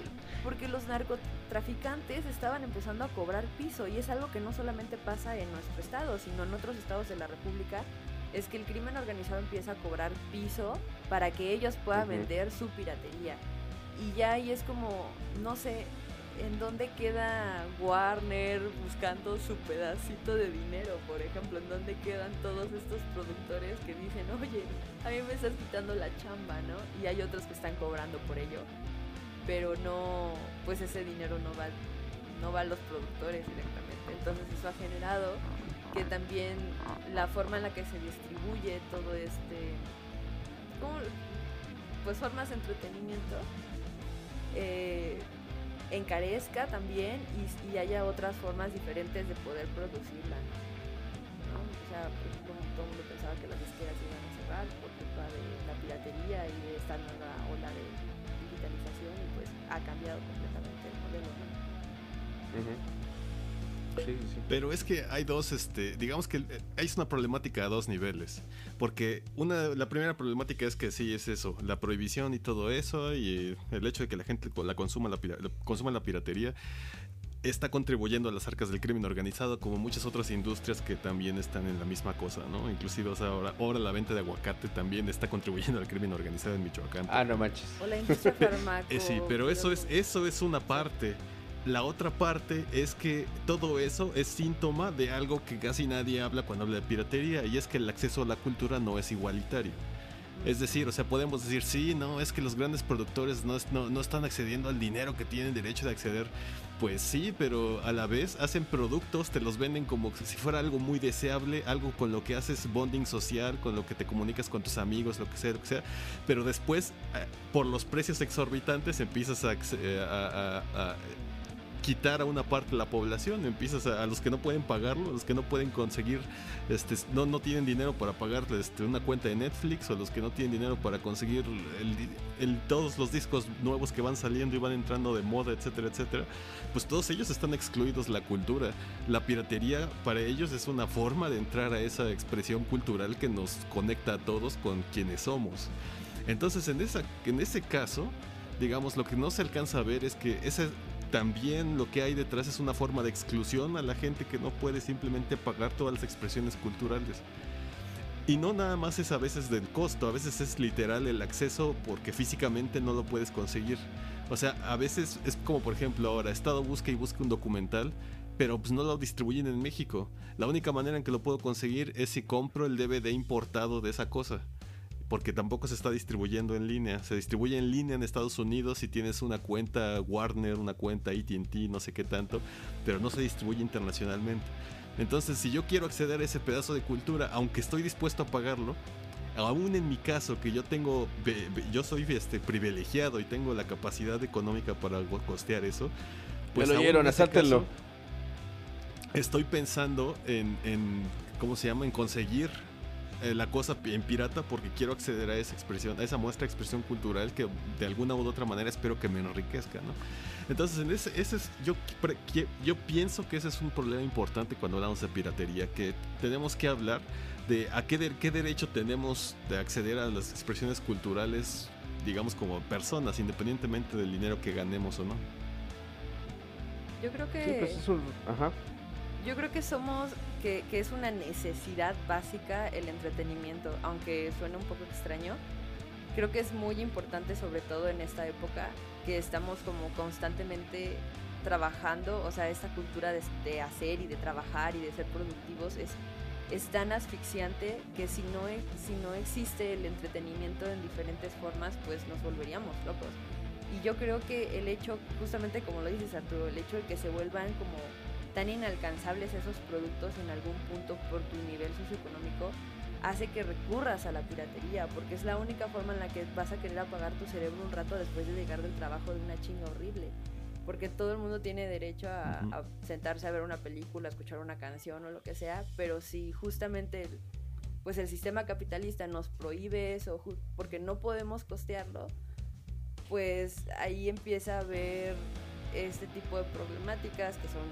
porque los narcotraficantes estaban empezando a cobrar piso y es algo que no solamente pasa en nuestro estado, sino en otros estados de la República. Es que el crimen organizado empieza a cobrar piso para que ellos puedan Ujú. vender su piratería. Y ya ahí es como, no sé, en dónde queda Warner buscando su pedacito de dinero, por ejemplo, en dónde quedan todos estos productores que dicen, oye, a mí me estás quitando la chamba, ¿no? Y hay otros que están cobrando por ello, pero no, pues ese dinero no va no va a los productores directamente. Entonces eso ha generado que también la forma en la que se distribuye todo este, pues formas de entretenimiento, eh, encarezca también y, haya otras formas diferentes de poder producirla. O sea, por ejemplo, todo el mundo pensaba que las disqueras iban a cerrar por culpa de la piratería y de esta nueva ola de digitalización y pues ha cambiado completamente el modelo. ¿no? Sí, sí. Pero es que hay dos, este, digamos que eh, es una problemática a dos niveles. Porque una, la primera problemática es que sí es eso, la prohibición y todo eso, y el hecho de que la gente la consuma la, pira- consuma la piratería está contribuyendo a las arcas del crimen organizado, como muchas otras industrias que también están en la misma cosa, ¿no? Inclusive o sea, ahora, ahora la venta de aguacate también está contribuyendo al crimen organizado en Michoacán. Ah, no manches. O la industria farmaco. <laughs> Eh, sí, pero eso es, eso es una parte. La otra parte es que todo eso es síntoma de algo que casi nadie habla cuando habla de piratería y es que el acceso a la cultura no es igualitario. Es decir, o sea, podemos decir, sí, no, es que los grandes productores no, no, no están accediendo al dinero que tienen derecho de acceder. Pues sí, pero a la vez hacen productos, te los venden como si fuera algo muy deseable, algo con lo que haces bonding social, con lo que te comunicas con tus amigos, lo que sea, lo que sea. Pero después, eh, por los precios exorbitantes, empiezas a, eh, a quitar a una parte de la población, empiezas a, los que no pueden pagarlo, los que no pueden conseguir, este, no, no tienen dinero para pagar este, una cuenta de Netflix, o los que no tienen dinero para conseguir todos los discos nuevos que van saliendo y van entrando de moda, etcétera, etcétera, pues todos ellos están excluidos de la cultura. La piratería para ellos es una forma de entrar a esa expresión cultural que nos conecta a todos con quienes somos. Entonces, en, esa, en ese caso, digamos, lo que no se alcanza a ver es que ese también lo que hay detrás es una forma de exclusión a la gente que no puede simplemente pagar todas las expresiones culturales. Y no nada más es a veces del costo, a veces es literal el acceso porque físicamente no lo puedes conseguir. O sea, a veces es como por ejemplo ahora, Estado busca y busca un documental, pero pues no lo distribuyen en México. La única manera en que lo puedo conseguir es si compro el DVD importado de esa cosa porque tampoco se está distribuyendo en línea. Se distribuye en línea en Estados Unidos si tienes una cuenta Warner, una cuenta ATT, no sé qué tanto, pero no se distribuye internacionalmente. Entonces, si yo quiero acceder a ese pedazo de cultura, aunque estoy dispuesto a pagarlo, aún en mi caso, que yo tengo, yo soy este, privilegiado y tengo la capacidad económica para costear eso, Pues lo aún oyeron, caso, Estoy pensando en, en, ¿cómo se llama? En conseguir eh, la cosa en pirata porque quiero acceder a esa expresión, a esa muestra de expresión cultural que de alguna u otra manera espero que me enriquezca, ¿no? Entonces, en ese, ese es, yo, yo pienso que ese es un problema importante cuando hablamos de piratería, que tenemos que hablar de a qué, de- qué derecho tenemos de acceder a las expresiones culturales, digamos, como personas, independientemente del dinero que ganemos o no. Yo creo que... Sí, pues es un. Ajá. Yo creo que somos, que, que es una necesidad básica el entretenimiento, aunque suene un poco extraño. Creo que es muy importante, sobre todo en esta época, que estamos como constantemente trabajando, o sea, esta cultura de, de hacer y de trabajar y de ser productivos es, es tan asfixiante que si no, e- si no existe el entretenimiento en diferentes formas, pues nos volveríamos locos. Y yo creo que el hecho, justamente como lo dices Arturo, el hecho de que se vuelvan como tan inalcanzables esos productos en algún punto por tu nivel socioeconómico hace que recurras a la piratería, porque es la única forma en la que vas a querer apagar tu cerebro un rato después de llegar del trabajo de una chinga horrible. Porque todo el mundo tiene derecho a, a sentarse a ver una película, a escuchar una canción o lo que sea, pero si justamente el, pues el sistema capitalista nos prohíbe eso porque no podemos costearlo, pues ahí empieza a haber este tipo de problemáticas que son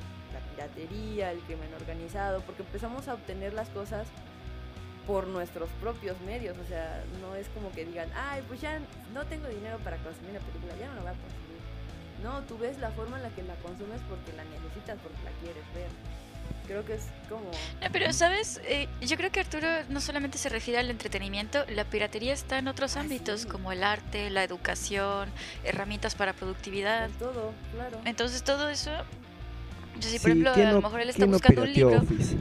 piratería, el crimen organizado, porque empezamos a obtener las cosas por nuestros propios medios, o sea, no es como que digan, ay, pues ya no tengo dinero para consumir la película, ya no la voy a consumir. No, tú ves la forma en la que la consumes porque la necesitas, porque la quieres ver. Creo que es como... No, pero, ¿sabes? Eh, yo creo que Arturo no solamente se refiere al entretenimiento, la piratería está en otros Ah, ámbitos, sí. como el arte, la educación, herramientas para productividad. en todo, claro. Entonces, todo eso. Yo sí, Sí, por ejemplo, ¿quién a lo mejor él está buscando un libro. Office?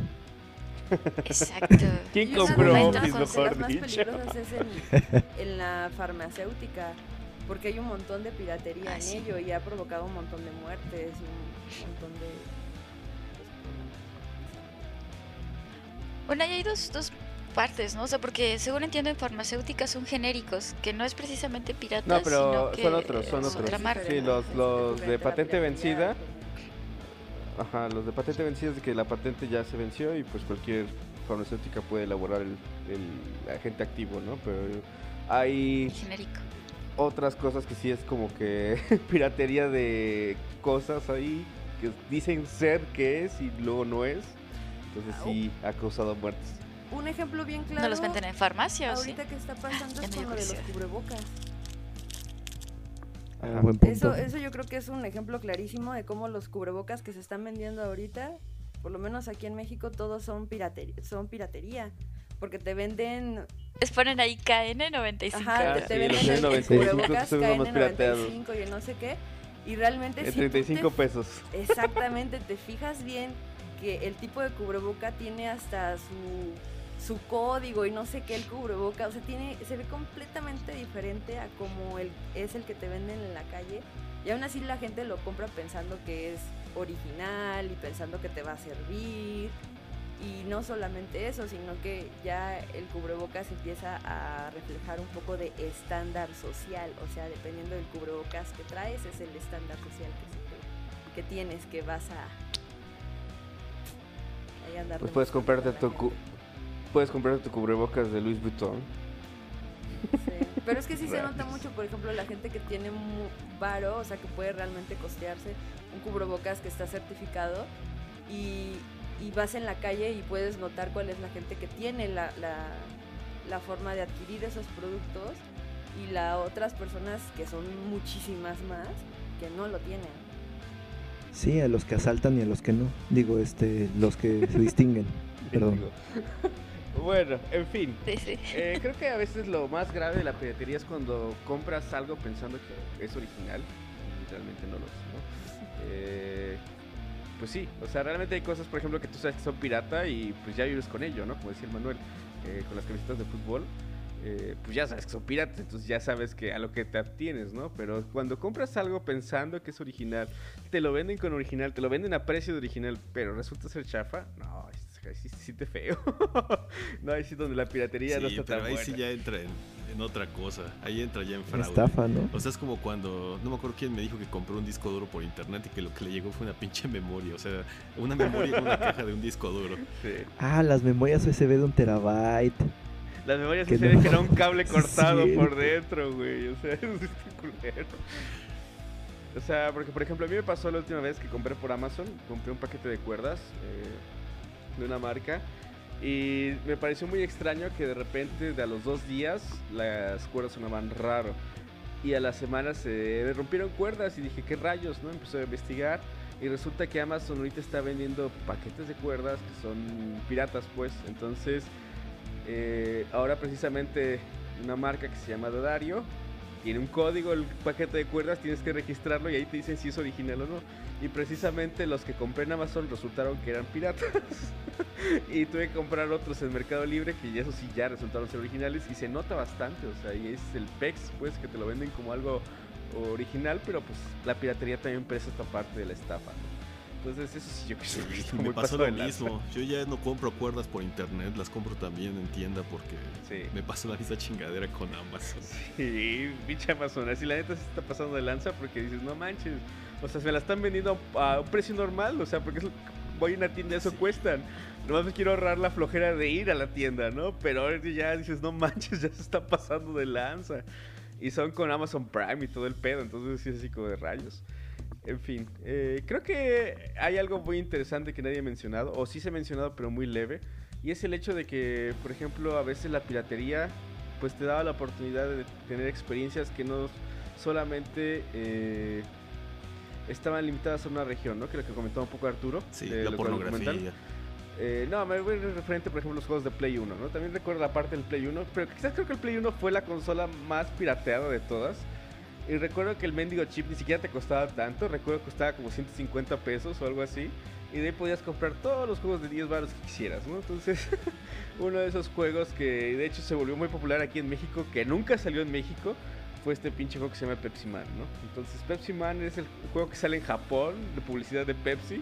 Exacto. <laughs> ¿Quién compró de las Office, cosas mejor más dicho? peligrosas es en, <laughs> en la farmacéutica. porque hay un montón de piratería Ah, en sí. ello y ha provocado un montón de muertes y un montón de... Bueno, ahí hay dos, dos partes, ¿no? O sea, porque según entiendo en farmacéuticas son genéricos, que no es precisamente piratas, No, pero sino que son otros, son otros. otra marca. Sí, los- los de patente vencida. Ajá, los de patente vencida es de que la patente ya se venció y pues cualquier farmacéutica puede elaborar el, el agente activo, ¿no? Pero hay genérico. otras cosas que sí es como que <laughs> piratería de cosas ahí que dicen ser que es y luego no es. Entonces sí ha causado muertes. Un ejemplo bien claro. ¿No los venden en farmacia o sí? Ahorita que está pasando Ya es con lo de los cubrebocas. Ah, buen punto. Eso, eso yo creo que es un ejemplo clarísimo de cómo los cubrebocas que se están vendiendo ahorita, por lo menos aquí en México, todos son piratería. Son piratería porque te venden Les ponen ahí KN95. Ajá, te, sí, te los venden el, el N95 cubrebocas son los más pirateados. KN95 y el no sé qué. Y realmente En si tú te 35 f- pesos. Exactamente, te fijas bien que el tipo de cubreboca tiene hasta su, su código y no sé qué el cubreboca, o sea, tiene, se ve completamente diferente a como el, es el que te venden en la calle. Y aún así la gente lo compra pensando que es original y pensando que te va a servir. Y no solamente eso, sino que ya el cubrebocas empieza a reflejar un poco de estándar social. O sea, dependiendo del cubrebocas que traes, es el estándar social que, que tienes, que vas a... ahí andar Pues puedes comprarte tu puedes comprarte tu cubrebocas de Louis Vuitton. Sí. Pero es que sí se nota mucho, por ejemplo, la gente que tiene mu- varo, o sea, que puede realmente costearse un cubrebocas que está certificado y, y vas en la calle y puedes notar cuál es la gente que tiene la, la, la forma de adquirir esos productos y las otras personas que son muchísimas más que no lo tienen. Sí, a los que asaltan y a los que no. Digo, este, los que se distinguen. <laughs> Perdón. Bueno, en fin. Sí, sí. Eh, creo que a <laughs> veces lo más grave de la piratería es cuando compras algo pensando que es original y realmente no lo es, ¿no? Eh, pues sí, o sea, realmente hay cosas, por ejemplo, que tú sabes que son pirata y pues ya vives con ello, ¿no? Como decía el Manuel, eh, con las camisetas de fútbol, eh, pues ya sabes que son piratas, entonces ya sabes que a lo que te atienes, ¿no? Pero cuando compras algo pensando que es original, te lo venden con original, te lo venden a precio de original, pero resulta ser chafa, no, es- ahí sí se siente feo. <laughs> no, ahí sí donde la piratería no Sí, está pero tan ahí buena. sí ya entra en, en otra cosa. Ahí entra ya en fraude. Estafa, ¿no? O sea, es como cuando, no me acuerdo quién me dijo que compró un disco duro por internet y que lo que le llegó fue una pinche memoria. O sea, una memoria en una <laughs> caja de un disco duro. Sí. Ah, las memorias USB de un terabyte. Las memorias Que se no. que era un cable <laughs> cortado por dentro, güey. O sea, es este culero. O sea, porque por ejemplo, a mí me pasó la última vez que compré por Amazon, compré un paquete de cuerdas eh, de una marca y me pareció muy extraño que de repente de a los dos días las cuerdas sonaban raro y a la semana se rompieron cuerdas y dije, ¿qué rayos? no Empecé a investigar y resulta que Amazon ahorita está vendiendo paquetes de cuerdas que son piratas, pues. Entonces, eh, ahora precisamente una marca que se llama Dodario tiene un código el paquete de cuerdas, tienes que registrarlo y ahí te dicen si es original o no. Y precisamente los que compré en Amazon resultaron que eran piratas. <laughs> y tuve que comprar otros en Mercado Libre que eso sí ya resultaron ser originales y se nota bastante, o sea, y es el PEX pues que te lo venden como algo original, pero pues la piratería también presa esta parte de la estafa, ¿no? Entonces eso sí yo creo que <laughs> está me muy pasó lo mismo. Yo ya no compro cuerdas por internet, las compro también en tienda porque Sí. me pasó la misma chingadera con Amazon. Sí, pinche Amazon. Así la neta se está pasando de lanza porque dices, no manches. O sea, se me la están vendiendo a un precio normal. O sea, porque voy a una tienda, eso Sí. cuestan. Nomás me quiero ahorrar la flojera de ir a la tienda, ¿no? Pero ahora ya dices, no manches, <laughs> ya se está pasando de lanza. Y son con Amazon Prime y todo el pedo. Entonces sí es así como de rayos. En fin, eh, creo que hay algo muy interesante que nadie ha mencionado, o sí se ha mencionado, pero muy leve, y es el hecho de que, por ejemplo, a veces la piratería pues te daba la oportunidad de tener experiencias que no solamente eh, estaban limitadas a una región, ¿no? Que lo que comentaba un poco Arturo. Sí, de la pornografía. Eh, no, me voy referente, por ejemplo, a los juegos de Play 1, ¿no? También recuerdo la parte del Play 1, pero quizás creo que el Play 1 fue la consola más pirateada de todas. Y recuerdo que el mendigo chip ni siquiera te costaba tanto, recuerdo que costaba como 150 pesos o algo así. Y de ahí podías comprar todos los juegos de 10 baros que quisieras, ¿no? Entonces, <laughs> uno de esos juegos que de hecho se volvió muy popular aquí en México, que nunca salió en México, fue este pinche juego que se llama Pepsi Man, ¿no? Entonces Pepsi Man es el juego que sale en Japón, de publicidad de Pepsi.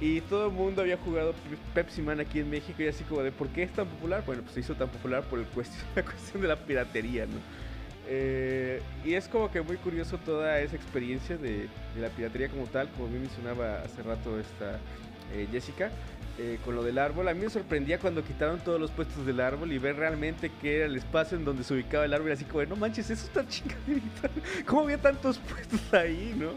Y todo el mundo había jugado Pepsi Man aquí en México y así como de ¿por qué es tan popular? Bueno, pues se hizo tan popular por el cuestión, <laughs> la cuestión de la piratería, ¿no? Eh, y es como que muy curioso toda esa experiencia de, la piratería como tal, como bien mencionaba hace rato esta eh, Jessica. Eh, con lo del árbol. A mí me sorprendía cuando quitaron todos los puestos del árbol y ver realmente que era el espacio en donde se ubicaba el árbol. Así como, no manches, eso está chingadito. <laughs> ¿Cómo había tantos puestos ahí, no?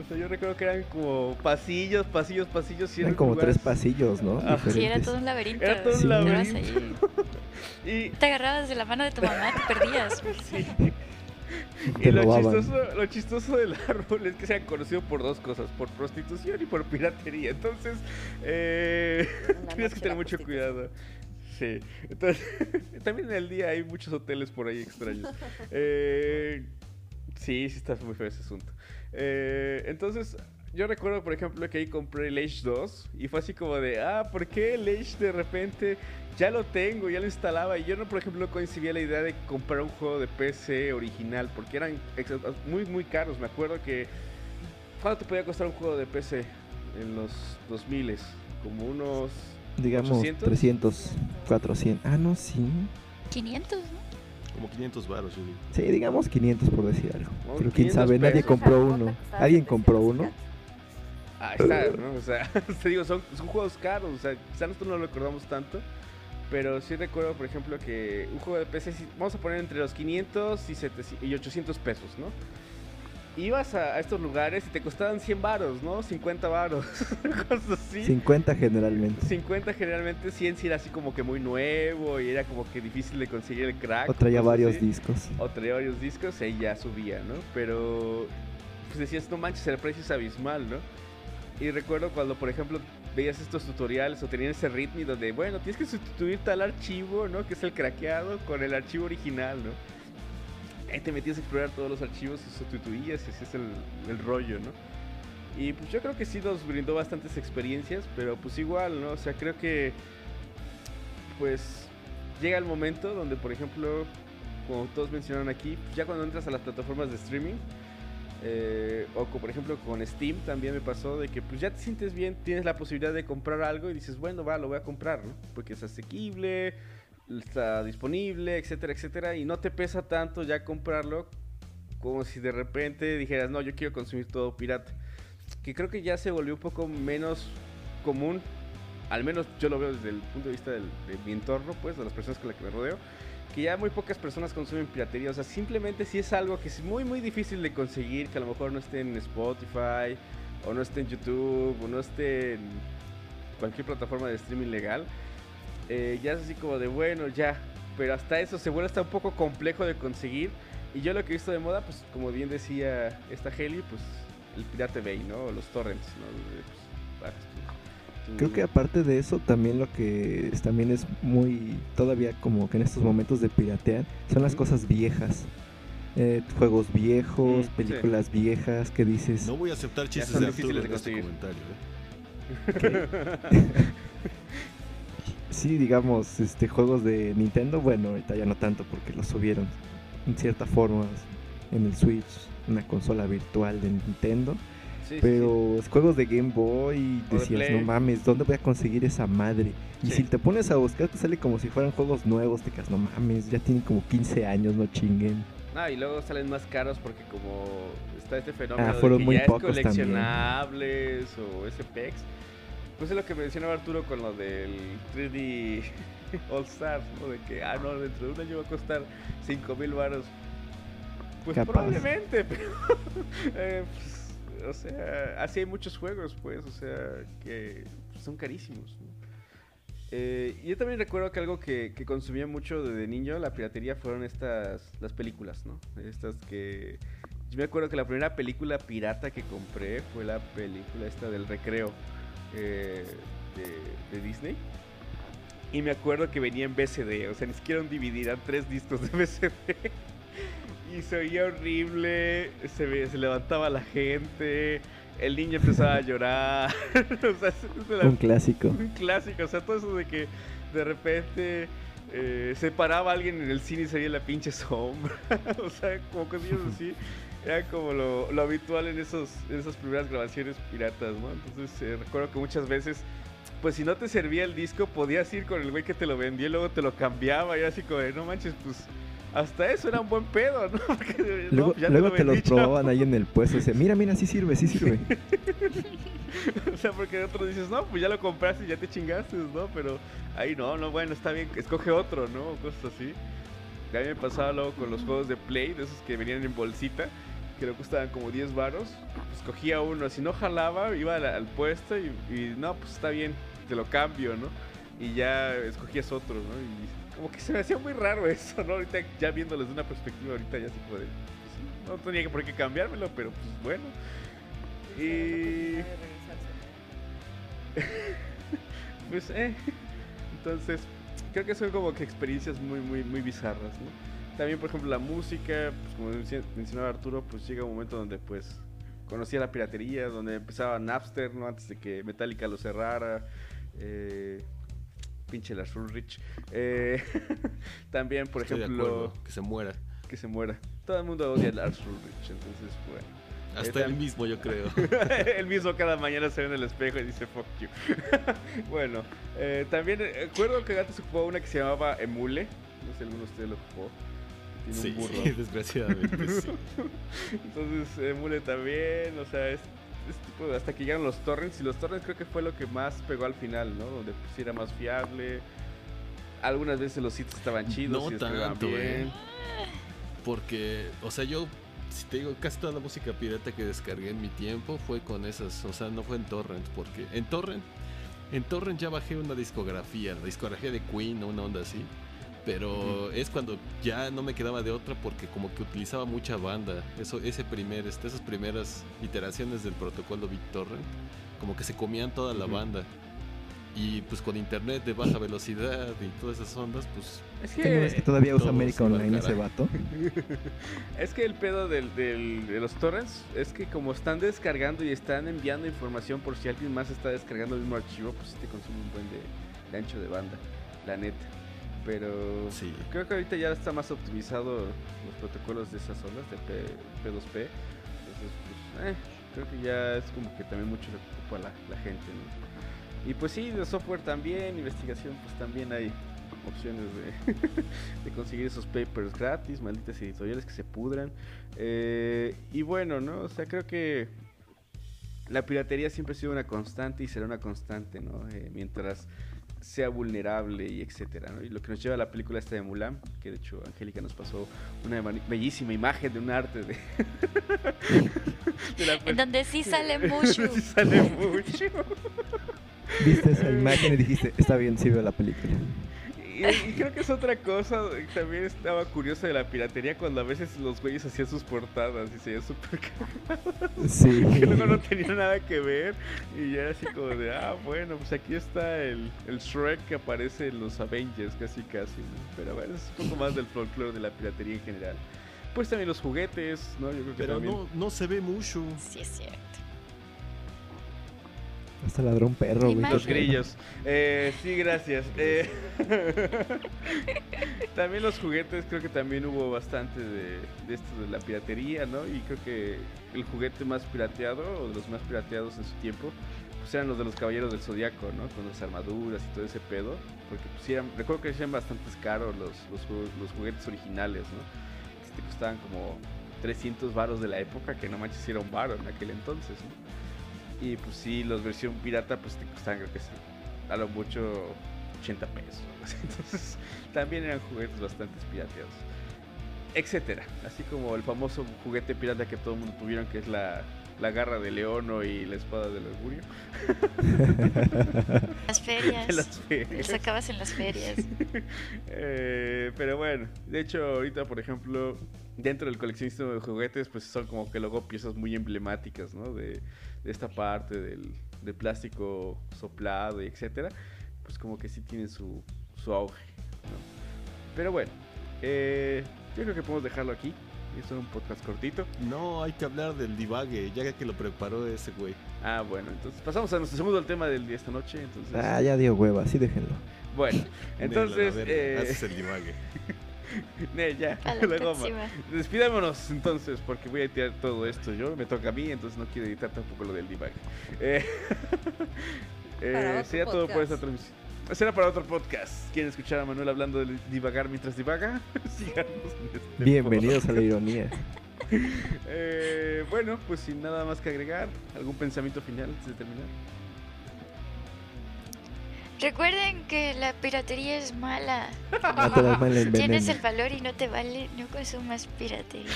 O sea, yo recuerdo que eran como pasillos, pasillos, pasillos. Eran, como tres pasillos, ¿no? Ah, sí, era todo un laberinto. Era todo un laberinto. <laughs> y... Te agarrabas de la mano de tu mamá, te perdías. <laughs> sí. Y lo chistoso, lo chistoso, del árbol es que se han conocido por dos cosas, por prostitución y por piratería. Entonces, eh, <laughs> tienes que tener mucho cuidado. Sí. Entonces, también en el día hay muchos hoteles por ahí extraños. Eh, sí, sí está muy feo ese asunto. Eh, entonces, yo recuerdo, por ejemplo, que ahí compré el Age 2 y fue así como de, ah, ¿por qué el Age de repente ya lo tengo, ya lo instalaba. Y yo no, por ejemplo, coincidía la idea de comprar un juego de PC original, porque eran muy, muy caros. Me acuerdo que. ¿Cuánto te podía costar un juego de PC en los 2000? Como unos. Digamos 800? 300, 400. Ah, no, sí. 500, ¿no? Como 500 baros, yo Sí, digamos 500 por decir algo. Pero quién sabe, nadie compró uno. ¿Alguien compró uno? Ahí está, ¿no? O sea, <laughs> te digo, son, son juegos caros. O sea, quizá nosotros no lo recordamos tanto. Pero sí recuerdo, por ejemplo, que un juego de PC, vamos a poner entre los 500 y, 800 pesos, ¿no? Ibas a, estos lugares y te costaban 100 varos, ¿no? 50 varos, <laughs> cosas así. 50 generalmente. 50 generalmente, 100 sí era así como que muy nuevo y era como que difícil de conseguir el crack. O traía varios discos. O traía varios discos y ya subía, ¿no? Pero pues decías, no manches, el precio es abismal, ¿no? Y recuerdo cuando, por ejemplo, veías estos tutoriales o tenían ese ritmo donde, bueno, tienes que sustituir tal archivo, ¿no? Que es el craqueado con el archivo original, ¿no? Ahí te metías a explorar todos los archivos y sustituías, ese es el, rollo, ¿no? Y pues yo creo que sí nos brindó bastantes experiencias, pero pues igual, ¿no? O sea, creo que pues llega el momento donde, por ejemplo, como todos mencionaron aquí, ya cuando entras a las plataformas de streaming, eh, o por ejemplo con Steam también me pasó de que pues ya te sientes bien, tienes la posibilidad de comprar algo y dices, bueno, va, lo voy a comprar, ¿no? Porque es asequible, está disponible, etcétera, etcétera, y no te pesa tanto ya comprarlo como si de repente dijeras, no, yo quiero consumir todo pirata. Que creo que ya se volvió un poco menos común, al menos yo lo veo desde el punto de vista de mi entorno, pues, de las personas con las que me rodeo que ya muy pocas personas consumen piratería. O sea, simplemente si es algo que es muy, muy difícil de conseguir, que a lo mejor no esté en Spotify, o no esté en YouTube, o no esté en cualquier plataforma de streaming legal, eh, ya es así como de bueno, ya. Pero hasta eso se vuelve hasta un poco complejo de conseguir. Y yo lo que he visto de moda, pues como bien decía esta Heli, pues el Pirate Bay, ¿no? Los torrents, ¿no? Pues, Creo que aparte de eso, también lo que también es muy, todavía como que en estos momentos de piratear, son las cosas viejas. Eh, juegos viejos, mm, películas viejas, que dices... No voy a aceptar chistes de Arturo en este comentario. ¿eh? <laughs> <laughs> sí, digamos, este juegos de Nintendo, bueno, ahorita ya no tanto porque los subieron en cierta forma en el Switch, una consola virtual de Nintendo pero juegos de Game Boy decías, no mames, ¿dónde voy a conseguir esa madre? Y si te pones a buscar, te sale como si fueran juegos nuevos, te quedas, no mames, ya tienen como 15 años, no chinguen. Ah, y luego salen más caros porque como está este fenómeno ah, fueron de que muy ya pocos es coleccionables o SPX. Pues es lo que mencionaba Arturo con lo del 3D <laughs> All Stars, ¿no? De que, ah, no, dentro de un año va a costar 5 mil baros. Pues probablemente, <laughs> pero eh, pues, o sea, así hay muchos juegos, pues, o sea, que son carísimos. Eh, yo también recuerdo que algo que, consumía mucho de niño, la piratería, fueron estas, las películas, ¿no? Estas que... Yo me acuerdo que la primera película pirata que compré fue la película esta del recreo eh, de, Disney. Y me acuerdo que venía en BCD, o sea, ni siquiera un DVD, eran tres discos de <laughs> BCD y se veía horrible, se, se levantaba la gente, el niño empezaba a llorar. <laughs> un clásico. Un clásico, o sea, todo eso de que de repente eh, se paraba alguien en el cine y salía la pinche sombra. <laughs> o sea, como cosillas así. Era como lo, lo habitual en, esos, en esas primeras grabaciones piratas, ¿no? Entonces eh, recuerdo que muchas veces, pues si no te servía el disco, podías ir con el güey que te lo vendía y luego te lo cambiaba y así como de, no manches, pues hasta eso era un buen pedo, ¿no? <laughs> Porque, no, Luego, ya te luego lo te los vendí, chavo. probaban ahí en el puesto y dice, mira, mira, sí sirve, sí sirve. <laughs> o sea, porque otro dices, no, pues ya lo compraste y ya te chingaste, ¿no? Pero ahí no, no, bueno, está bien, escoge otro, ¿no? Cosas así. A mí me pasaba luego con los juegos de Play, de esos que venían en bolsita, que le costaban como 10 varos. Pues cogía uno, si no jalaba, iba al, al puesto y, y, no, pues está bien, te lo cambio, ¿no? Y ya escogías otro, ¿no? Y como que se me hacía muy raro eso, ¿no? Ahorita ya viéndoles de una perspectiva, ahorita ya se puede. pues, no tenía por qué cambiármelo, pero pues bueno. Y. <laughs> Pues, eh. Entonces, creo que son como que experiencias muy, muy, muy bizarras, ¿no? También, por ejemplo, la música, pues como menci- mencionaba Arturo, pues llega un momento donde, pues, conocía la piratería, donde empezaba Napster, ¿no? Antes de que Metallica lo cerrara. Eh, pinche Lars Ulrich. Eh, <laughs> también, por Estoy de ejemplo, acuerdo, que se muera. que se muera. Todo el mundo odia a Lars Ulrich, entonces, bueno. Hasta Eh, él mismo, yo creo. <laughs> Él mismo cada mañana se ve en el espejo y dice fuck you. <laughs> bueno, eh, también eh, recuerdo que antes ocupaba una que se llamaba Emule. No sé si alguno de ustedes lo ocupó. Tiene Sí, un burro. <laughs> desgraciadamente, sí. <laughs> Entonces, Emule también, o sea, es, es tipo de- hasta que llegaron los torrents. Y los torrents creo que fue lo que más pegó al final, ¿no? Donde pues era más fiable. Algunas veces los sitios estaban chidos No y tanto, bien. ¿eh? Porque, o sea, yo, si te digo, casi toda la música pirata que descargué en mi tiempo fue con esas, o sea, no fue en Torrent, porque en Torrent, en Torrent ya bajé una discografía, la discografía de Queen o una onda así. Pero es cuando ya no me quedaba de otra porque como que utilizaba mucha banda. Eso, ese primer, este, esas primeras iteraciones del protocolo BitTorrent, como que se comían toda la banda. Y pues con internet de baja velocidad y todas esas ondas, pues Es ¿Qué no es que todavía usa América Online ese vato? <laughs> Es que el pedo del, del- de los torrents es que como están descargando y están enviando información por si alguien más está descargando el mismo archivo, pues sí te consume un buen de, de ancho de banda, la neta. Pero sí. creo que ahorita ya está más optimizado los protocolos de esas ondas, de P, 2 p Entonces, pues, eh, creo que ya es como que también mucho lo que ocupa la, la gente, ¿no? Y pues sí, de software también, investigación, pues también hay opciones de, <laughs> de conseguir esos papers gratis, malditas editoriales que se pudran. Eh, y bueno, ¿no? O sea, creo que la piratería siempre ha sido una constante y será una constante, ¿no? Eh, mientras sea vulnerable y etcétera, ¿no? Y lo que nos lleva a la película esta de Mulan, que de hecho Angélica nos pasó una bellísima imagen de un arte de... <laughs> de la En donde sí <laughs> sale mucho. sí sale mucho. Viste esa imagen y dijiste, está bien, sí veo la película. Y, y creo que es otra cosa que también estaba curiosa de la piratería cuando a veces los güeyes hacían sus portadas y se veía súper Sí. <laughs> que luego no tenía nada que ver y ya era así como de, ah, bueno, pues aquí está el, el Shrek que aparece en los Avengers, casi casi, ¿no? Pero bueno, es un poco más del folclore de la piratería en general. Pues también los juguetes, ¿no? Yo creo que Pero también. no, no se ve mucho. Sí, es cierto. Hasta ladró un perro, güey. Los grillos. Eh, sí, gracias. Eh, <laughs> también los juguetes, creo que también hubo bastante de, de esto de la piratería, ¿no? Y creo que el juguete más pirateado, o de los más pirateados en su tiempo, pues eran los de los caballeros del zodiaco, ¿no? Con las armaduras y todo ese pedo. Porque pues eran, recuerdo que eran bastante caros los, los, los juguetes originales, ¿no? Que te costaban como 300 varos de la época, que no manches si era un varo en aquel entonces, ¿no? Y pues sí, los versión pirata pues te costaban creo que sí, a lo mucho 80 pesos. <laughs> Entonces también eran juguetes bastante pirateados. Etcétera. Así como el famoso juguete pirata que todo el mundo tuvieron que es la, la garra de leono y la espada del augurio. <laughs> Las ferias. De las ferias. sacabas en las ferias. Eh, pero bueno, de hecho ahorita por ejemplo dentro del coleccionismo de juguetes pues son como que luego piezas muy emblemáticas, ¿no? De, de esta parte del, del plástico soplado y etcétera, pues como que sí tienen su, su auge, ¿no? Pero bueno, eh, yo creo que podemos dejarlo aquí. Es un podcast cortito. No, hay que hablar del divague, ya que lo preparó ese güey. Ah, bueno, entonces pasamos a nuestro segundo tema del día esta noche. Entonces, Ah, ya dio hueva, sí déjenlo. Bueno, <laughs> Nel, entonces, verga, eh, haces el divague. <laughs> Ne, ya, A la <laughs> la goma. próxima. Despidámonos entonces, porque voy a editar todo esto yo, me toca a mí, entonces no quiero editar tampoco lo del debug. Eh, eh, sería todo por esta transmisión. Será para otro podcast. ¿Quieren escuchar a Manuel hablando de divagar mientras divaga? <laughs> Síganos este Bienvenidos a la ironía. <laughs> Eh, bueno, pues sin nada más que agregar, ¿algún pensamiento final antes de terminar? Recuerden que la piratería es mala. No te das mal el Tienes el valor y no te vale, no consumas piratería.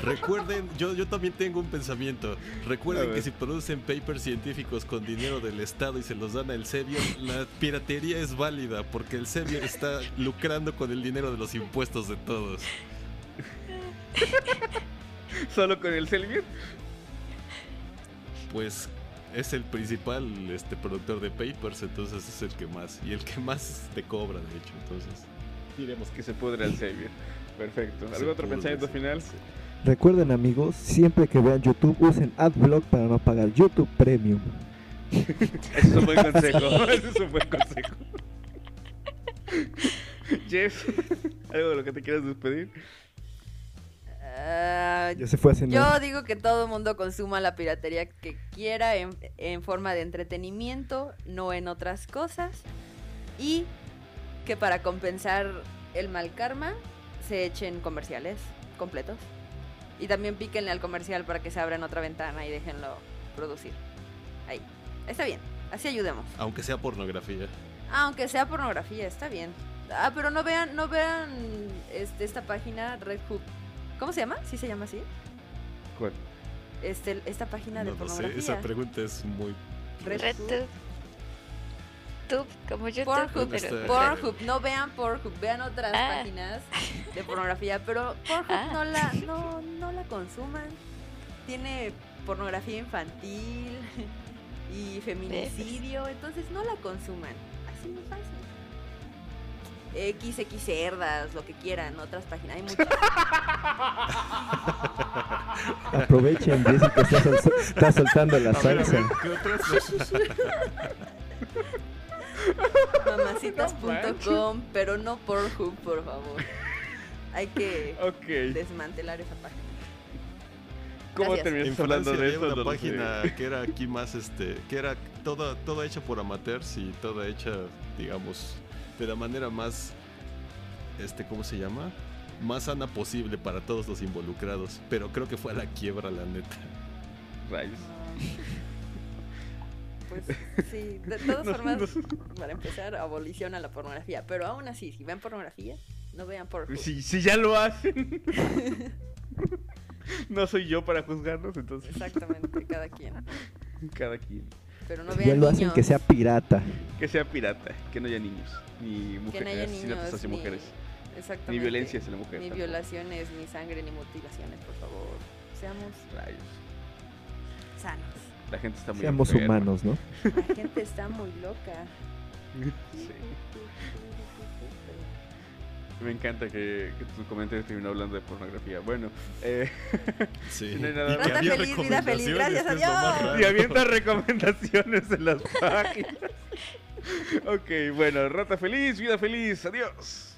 Recuerden, yo, yo también tengo un pensamiento. Recuerden que si producen papers científicos con dinero del Estado y se los dan al Sevier, la piratería es válida porque el Sevier está lucrando con el dinero de los impuestos de todos. ¿Solo con el Selvier? Pues es el principal este, productor de papers, entonces es el que más. Y el que más te cobra, de hecho. Entonces, Diremos que se pudre al Selvier. Perfecto. se ¿Algún otro pudre, pensamiento sí, final? sí. Recuerden amigos, siempre que vean YouTube usen AdBlock para no pagar YouTube Premium. <laughs> Ese es un buen consejo. <laughs> Ese es un buen consejo. <laughs> Jeff, ¿algo de lo que te quieras despedir? Ah, Ya se fue a cenar. Yo digo que todo el mundo consuma la piratería que quiera en, en forma de entretenimiento, no en otras cosas. Y que para compensar el mal karma se echen comerciales completos. Y también píquenle al comercial para que se abra en otra ventana y déjenlo producir. Ahí. Está bien. Así ayudemos. Aunque sea pornografía. Aunque sea pornografía, está bien. Ah, pero no vean, no vean este, esta página Red Hook. ¿Cómo se llama? ¿Sí se llama así? ¿Cuál? Este, esta página de No lo sé, pornografía. esa pregunta es muy. Red RedTube. Tube, como yo Pornhub, pero... Pornhub, no vean Pornhub, vean otras Ah. páginas de pornografía, pero Pornhub Ah. no la no, no la consuman. Tiene pornografía infantil y feminicidio, entonces no la consuman. Así. XX cerdas, lo que quieran, otras páginas, hay muchas. <laughs> Aprovechen, Jessica está, sol- está soltando la salsa. ¿qué otras? Mamacitas.com, pero no Pornhub, por favor. Hay que desmantelar esa página. ¿Cómo terminaste hablando de esto? una página que era aquí más, este, que era toda, toda hecha por amateurs y toda hecha, digamos, de la manera más, este, ¿cómo se llama? Más sana posible para todos los involucrados. Pero creo que fue a la quiebra, la neta. Rayos. Pues sí, de <laughs> todas No, formas, no. para empezar, abolición a la pornografía. Pero aún así, si ven pornografía, no vean Pornhub. Si, si ya lo hacen. <laughs> no soy yo para juzgarlos, entonces Exactamente, cada quien. cada quien. Pero no Ya lo hacen que sea pirata. Que sea pirata, que no haya niños, ni que no haya mujeres, niños, asesinatos hacia ni- mujeres, Exactamente. ni violencia hacia la mujer. Ni tampoco. violaciones, ni sangre, ni mutilaciones, por favor. Seamos Rayos. sanos. La gente está muy Seamos enferma. humanos, ¿no? La gente está muy loca. <laughs> Sí. Me encanta que, que tu comentario terminó hablando de pornografía. Bueno, eh, <laughs> Sí. No hay nada más. feliz, vida feliz, recomendaciones, gracias a Dios. y avienta recomendaciones en las <laughs> páginas. ok, bueno, rata feliz, vida feliz, adiós.